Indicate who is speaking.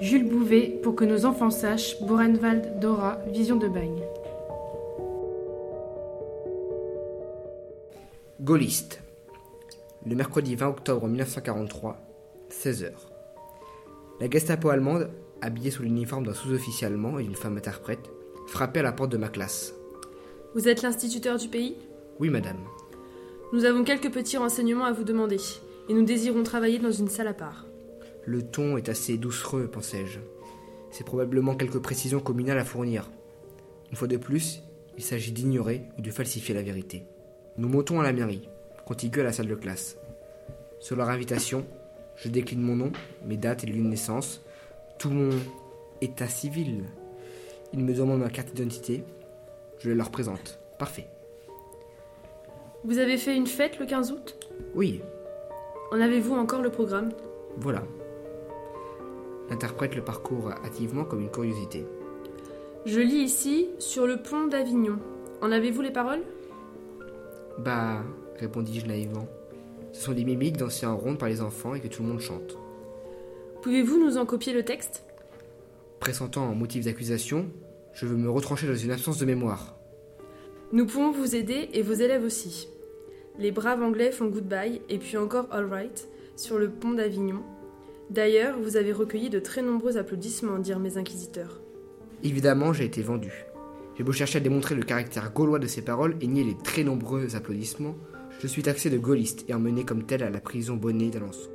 Speaker 1: Jules Bouvet, pour que nos enfants sachent, Borenwald, Dora, Vision de Bagne.
Speaker 2: Gaulliste. Le mercredi 20 octobre 1943, 16h. La Gestapo allemande, habillée sous l'uniforme d'un sous-officier allemand et d'une femme interprète, frappait à la porte de ma classe.
Speaker 3: Vous êtes l'instituteur du pays?
Speaker 2: Oui, madame.
Speaker 3: Nous avons quelques petits renseignements à vous demander, et nous désirons travailler dans une salle à part.
Speaker 2: Le ton est assez doucereux, pensai-je. C'est probablement quelques précisions communales à fournir. Une fois de plus, il s'agit d'ignorer ou de falsifier la vérité. Nous montons à la mairie, contiguë à la salle de classe. Sur leur invitation, je décline mon nom, mes dates et lieux de naissance, tout mon état civil. Ils me demandent ma carte d'identité. Je le leur présente. Parfait.
Speaker 3: Vous avez fait une fête le 15 août?
Speaker 2: Oui,
Speaker 3: En avez-vous encore le programme?
Speaker 2: Voilà. L'interprète le parcours hâtivement comme une curiosité.
Speaker 3: Je lis ici sur le pont d'Avignon. En avez-vous les paroles?
Speaker 2: Bah, répondis-je naïvement. Ce sont des mimiques dansées en ronde par les enfants et que tout le monde chante.
Speaker 3: Pouvez-vous nous en copier le texte?
Speaker 2: Pressentant un motif d'accusation, je veux me retrancher dans une absence de mémoire.
Speaker 3: Nous pouvons vous aider et vos élèves aussi. Les braves Anglais font goodbye et puis encore all right sur le pont d'Avignon. D'ailleurs, vous avez recueilli de très nombreux applaudissements, dirent mes inquisiteurs.
Speaker 2: Évidemment, j'ai été vendu. J'ai beau chercher à démontrer le caractère gaulois de ces paroles et nier les très nombreux applaudissements, je suis taxé de gaulliste et emmené comme tel à la prison Bonnet d'Alençon.